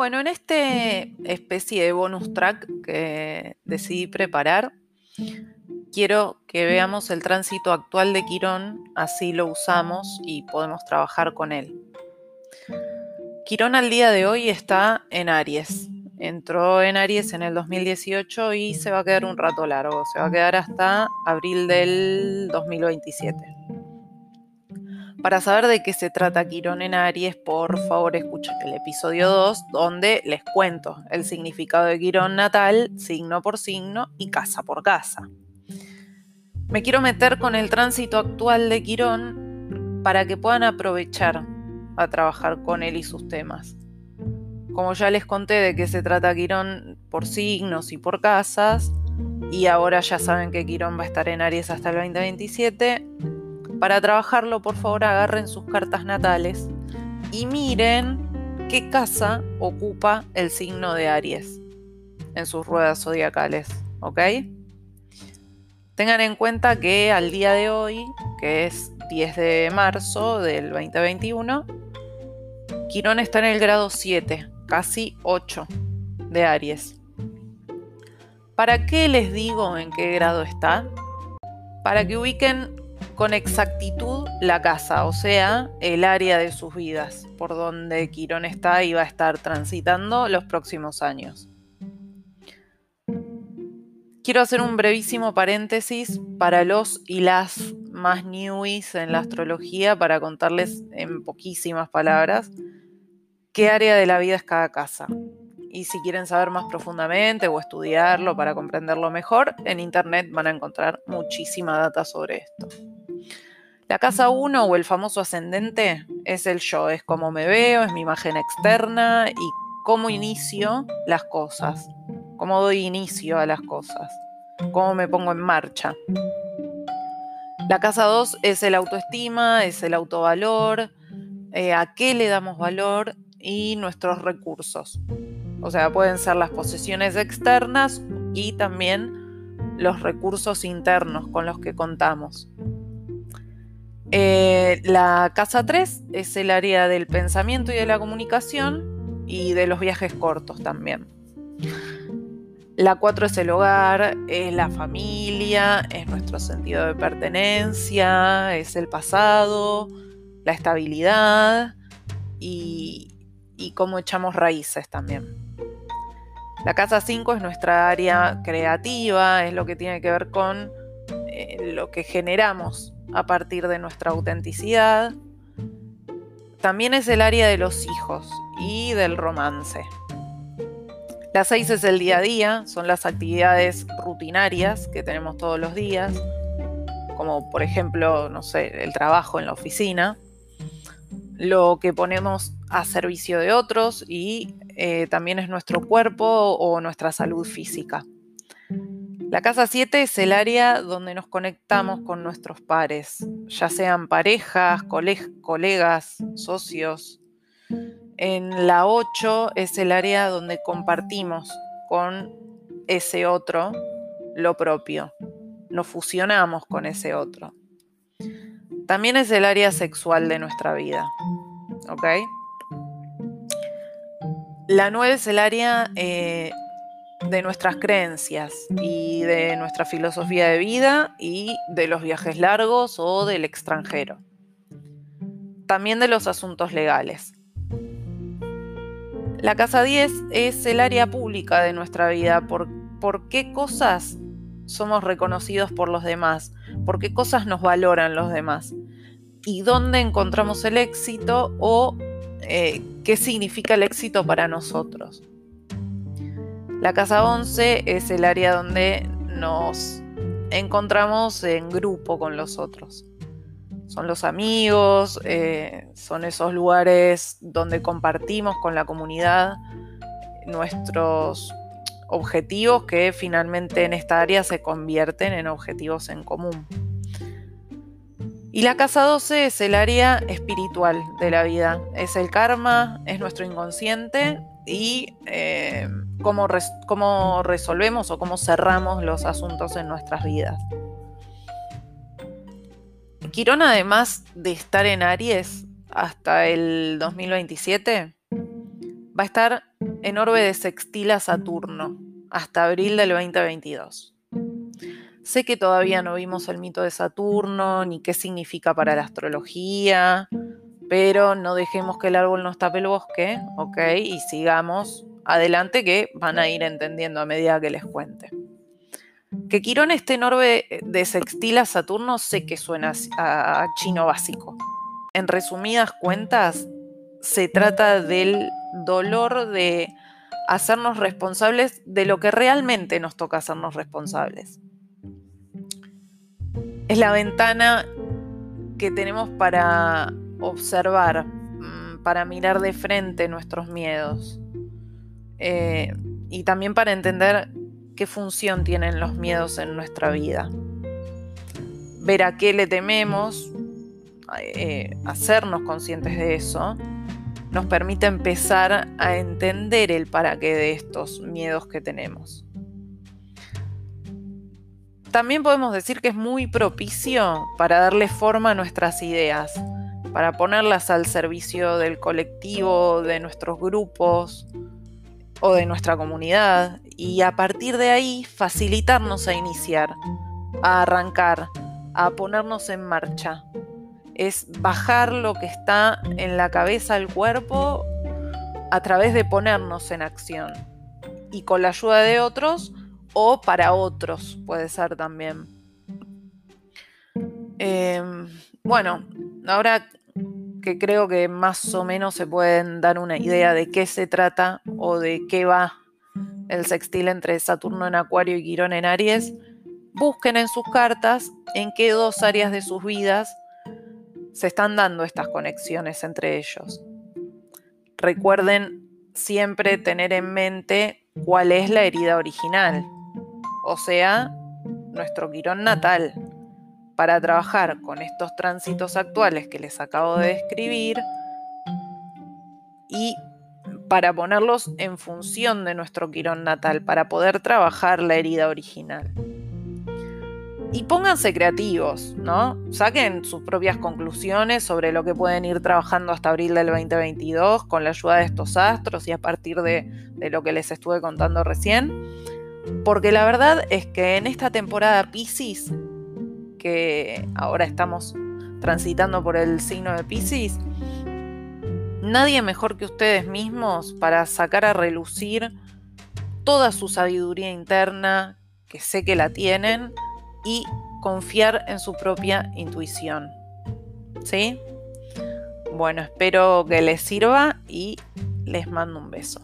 Bueno, en este especie de bonus track que decidí preparar, quiero que veamos el tránsito actual de Quirón, así lo usamos y podemos trabajar con él. Quirón al día de hoy está en Aries. Entró en Aries en el 2018 y se va a quedar un rato largo, se va a quedar hasta abril del 2027. Para saber de qué se trata Quirón en Aries, por favor escuchen el episodio 2, donde les cuento el significado de Quirón natal, signo por signo y casa por casa. Me quiero meter con el tránsito actual de Quirón para que puedan aprovechar a trabajar con él y sus temas. Como ya les conté de qué se trata Quirón por signos y por casas, y ahora ya saben que Quirón va a estar en Aries hasta el 2027, para trabajarlo, por favor, agarren sus cartas natales y miren qué casa ocupa el signo de Aries en sus ruedas zodiacales, ¿ok? Tengan en cuenta que al día de hoy, que es 10 de marzo del 2021, Quirón está en el grado 7, casi 8 de Aries. ¿Para qué les digo en qué grado está? Para que ubiquen con exactitud la casa, o sea, el área de sus vidas, por donde Quirón está y va a estar transitando los próximos años. Quiero hacer un brevísimo paréntesis para los y las más newies en la astrología para contarles en poquísimas palabras qué área de la vida es cada casa. Y si quieren saber más profundamente o estudiarlo para comprenderlo mejor, en internet van a encontrar muchísima data sobre esto. La casa 1 o el famoso ascendente es el yo, es cómo me veo, es mi imagen externa y cómo inicio las cosas, cómo doy inicio a las cosas, cómo me pongo en marcha. La casa 2 es el autoestima, es el autovalor, eh, a qué le damos valor y nuestros recursos. O sea, pueden ser las posesiones externas y también los recursos internos con los que contamos. Eh, la casa 3 es el área del pensamiento y de la comunicación y de los viajes cortos también. La 4 es el hogar, es la familia, es nuestro sentido de pertenencia, es el pasado, la estabilidad y, y cómo echamos raíces también. La casa 5 es nuestra área creativa, es lo que tiene que ver con eh, lo que generamos a partir de nuestra autenticidad. También es el área de los hijos y del romance. La 6 es el día a día, son las actividades rutinarias que tenemos todos los días, como por ejemplo, no sé, el trabajo en la oficina, lo que ponemos a servicio de otros y eh, también es nuestro cuerpo o nuestra salud física. La casa 7 es el área donde nos conectamos con nuestros pares, ya sean parejas, colegas, socios. En la 8 es el área donde compartimos con ese otro lo propio, nos fusionamos con ese otro. También es el área sexual de nuestra vida. ¿Ok? La 9 es el área eh, de nuestras creencias y de nuestra filosofía de vida y de los viajes largos o del extranjero. También de los asuntos legales. La casa 10 es el área pública de nuestra vida. ¿Por, por qué cosas somos reconocidos por los demás? ¿Por qué cosas nos valoran los demás? ¿Y dónde encontramos el éxito o eh, qué significa el éxito para nosotros? La casa 11 es el área donde nos encontramos en grupo con los otros. Son los amigos, eh, son esos lugares donde compartimos con la comunidad nuestros objetivos que finalmente en esta área se convierten en objetivos en común. Y la casa 12 es el área espiritual de la vida, es el karma, es nuestro inconsciente y eh, cómo, resolvemos o cómo cerramos los asuntos en nuestras vidas. Quirón, además de estar en Aries hasta el 2027, va a estar en orbe de sextil a Saturno hasta abril del 2022. Sé que todavía no vimos el mito de Saturno ni qué significa para la astrología, pero no dejemos que el árbol nos tape el bosque, ¿ok? Y sigamos adelante que van a ir entendiendo a medida que les cuente. Que Quirón esté en orbe de sextil a Saturno sé que suena a chino básico. En resumidas cuentas, se trata del dolor de hacernos responsables de lo que realmente nos toca hacernos responsables. Es la ventana que tenemos para observar, mm, para mirar de frente nuestros miedos eh, y también para entender qué función tienen los miedos en nuestra vida. Ver a qué le tememos, eh, hacernos conscientes de eso nos permite empezar a entender el para qué de estos miedos que tenemos. También podemos decir que es muy propicio para darle forma a nuestras ideas, para ponerlas al servicio del colectivo, de nuestros grupos o de nuestra comunidad y a partir de ahí facilitarnos a iniciar, a arrancar, a ponernos en marcha es bajar lo que está en la cabeza del cuerpo a través de ponernos en acción y con la ayuda de otros o para otros puede ser también. Em, bueno, ahora que creo que más o menos se pueden dar una idea de qué se trata o de qué va el sextil entre Saturno en Acuario y Quirón en Aries, busquen en sus cartas en qué dos áreas de sus vidas se están dando estas conexiones entre ellos. Recuerden siempre tener en mente cuál es la herida original, o sea, nuestro quirón natal, para trabajar con estos tránsitos actuales que les acabo de describir y para ponerlos en función de nuestro quirón natal, para poder trabajar la herida original y pónganse creativos, ¿no? Saquen sus propias conclusiones sobre lo que pueden ir trabajando hasta abril del 2022 con la ayuda de estos astros y a partir de, lo que les estuve contando recién. Porque la verdad es que en esta temporada Pisces, que ahora estamos transitando por el signo de Pisces, nadie mejor que ustedes mismos para sacar a relucir toda su sabiduría interna, que sé que la tienen, y confiar en su propia intuición. ¿Sí? Bueno, espero que les sirva y les mando un beso.